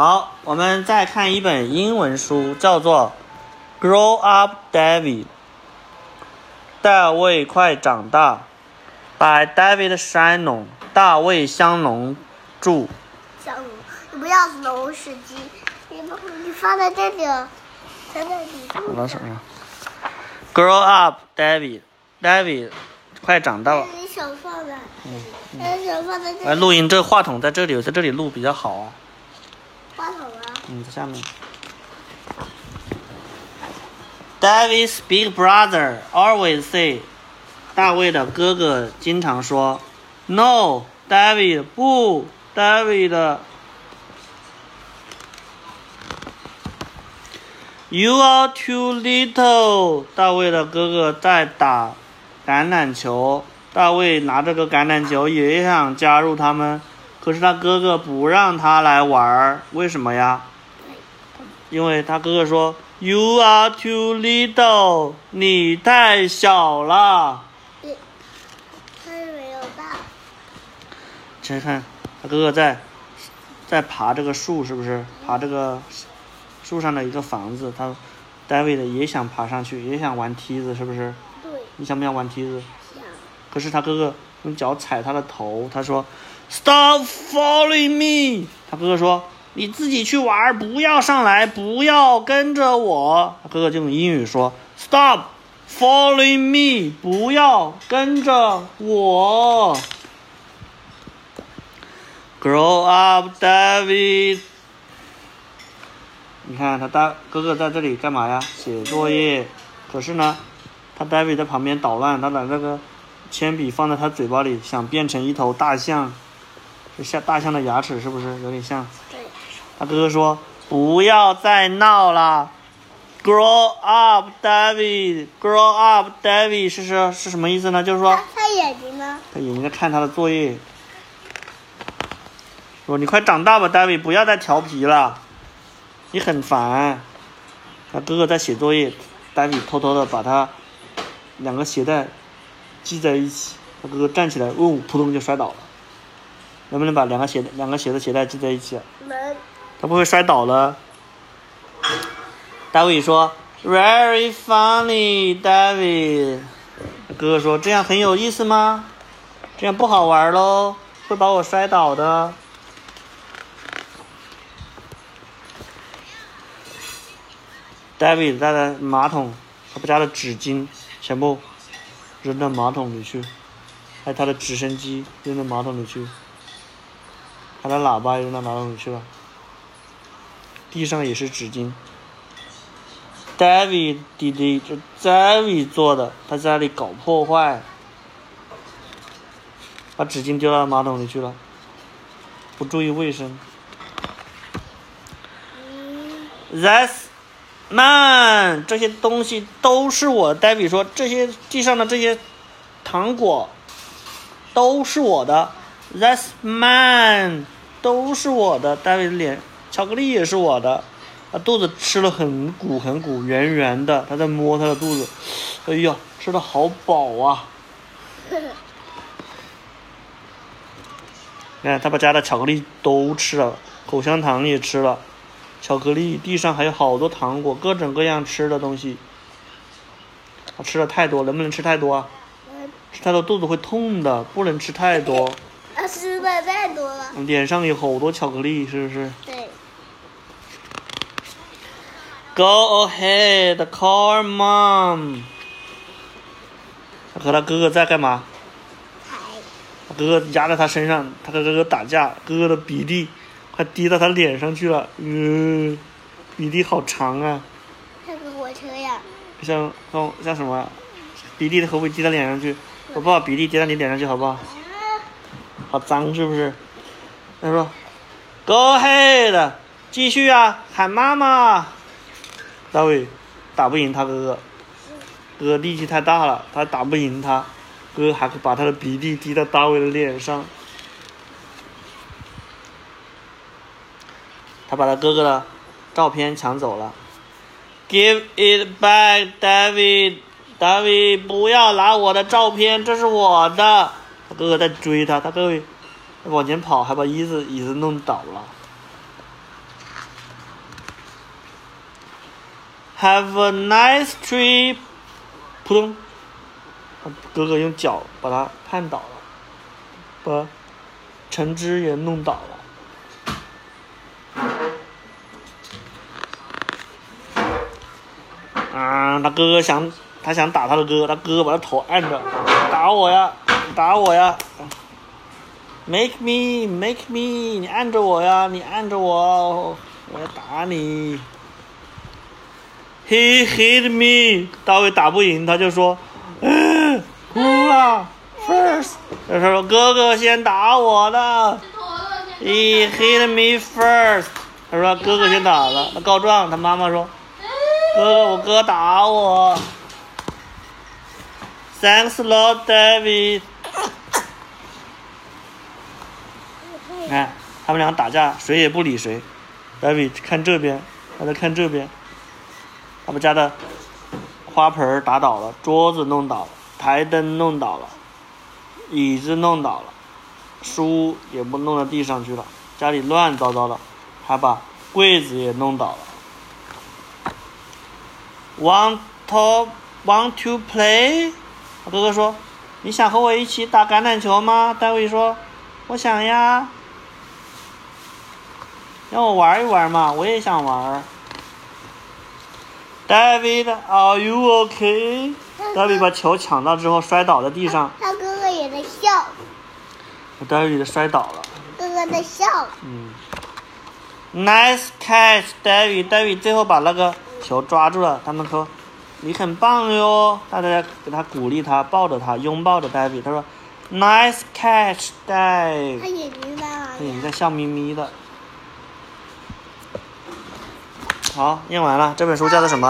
好，我们再看一本英文书，叫做《Grow Up, David》。大卫快长大，by David Shannon，大卫香农著。香农，你不要龙是鸡，你不你放在这里哦，在那里。放到手上。Grow up, David. David，快长大了。你手放在，嗯，手放在这里。来录音，这个话筒在这里，在这里录比较好啊。嗯，在下面。David's big brother always say，大卫的哥哥经常说，No，David 不，David。You are too little。大卫的哥哥在打橄榄球，大卫拿着个橄榄球也想加入他们，可是他哥哥不让他来玩儿，为什么呀？因为他哥哥说，You are too little，你太小了。他没有大。先看他哥哥在在爬这个树，是不是？爬这个树上的一个房子，他 David 也想爬上去，也想玩梯子，是不是？对。你想不想玩梯子？想。可是他哥哥用脚踩他的头，他说，Stop following me。他哥哥说。你自己去玩，不要上来，不要跟着我。他哥哥就用英语说：“Stop following me，不要跟着我。”Grow up, David。你看他大哥哥在这里干嘛呀？写作业。可是呢，他 David 在旁边捣乱，他把那个铅笔放在他嘴巴里，想变成一头大象。这像大象的牙齿是不是有点像？他哥哥说：“不要再闹了，Grow up, David. Grow up, David 是是是什么意思呢？就是说，他眼睛呢？他眼睛在看他的作业。说你快长大吧，David，不要再调皮了，你很烦。他哥哥在写作业，David 偷偷的把他两个鞋带系在一起。他哥哥站起来，哦，扑通就摔倒了。能不能把两个鞋两个鞋的鞋带系在一起？能。他不会摔倒了。大卫说：“Very funny, David。”哥哥说：“这样很有意思吗？这样不好玩喽，会把我摔倒的。” David 带的马桶，他不加的纸巾全部扔到马桶里去，还有他的直升机扔到马桶里去，他的喇叭扔到马桶里去了。地上也是纸巾，David 弟弟就 David 做的，他在那里搞破坏，把纸巾丢到马桶里去了，不注意卫生。That's man，这些东西都是我。David 说，这些地上的这些糖果都是我的。That's man，都是我的。大卫的脸。巧克力也是我的，他肚子吃了很鼓很鼓，圆圆的。他在摸他的肚子，哎呀，吃的好饱啊！看，他把家的巧克力都吃了，口香糖也吃了，巧克力地上还有好多糖果，各种各样吃的东西。他吃的太多，能不能吃太多啊？吃太多肚子会痛的，不能吃太多。他吃的太多了。脸上有好多巧克力，是不是？对。Go ahead, call mom。他和他哥哥在干嘛？他哥哥压在他身上，他和哥哥打架，哥哥的鼻涕快滴到他脸上去了，嗯，鼻涕好长啊。像个火车呀。像像像什么？鼻涕会不会滴到脸上去？我不把鼻涕滴到你脸上去，好不好？好脏是不是？他说，Go ahead，继续啊，喊妈妈。大卫打不赢他哥哥，哥哥力气太大了，他打不赢他，哥哥还会把他的鼻涕滴到大卫的脸上。他把他哥哥的照片抢走了，Give it back, David. David，不要拿我的照片，这是我的。他哥哥在追他，他哥哥往前跑，还把椅子椅子弄倒了。Have a nice trip！扑通，他哥哥用脚把他绊倒了，把橙汁也弄倒了。啊！他哥哥想，他想打他的哥哥，他哥哥把他头按着，打我呀！打我呀！Make me, make me，你按着我呀，你按着我，我要打你。He hit me，大卫打不赢，他就说，嗯，哭了，first，他说哥哥先打我的，He hit me first，他说哥哥先打了，他告状，他妈妈说，哥哥我哥打我，Thanks Lord David，看他们俩打架，谁也不理谁大卫看这边，他在看这边。他们家的花盆打倒了，桌子弄倒了，台灯弄倒了，椅子弄倒了，书也不弄到地上去了，家里乱糟糟的，还把柜子也弄倒了。Want to want to play？他哥哥说：“你想和我一起打橄榄球吗？”戴维说：“我想呀，让我玩一玩嘛，我也想玩。” David，Are you OK？David 把球抢到之后摔倒在地上。他哥哥也在笑。David 摔倒了。哥哥在笑。嗯。Nice catch，David。David 最后把那个球抓住了。他们说：“你很棒哟！”大家给他鼓励他，抱着他，拥抱着 David。他说：“Nice catch，David。”他眼睛在哪里？他眼睛在笑眯眯的。好，念完了。这本书叫做什么？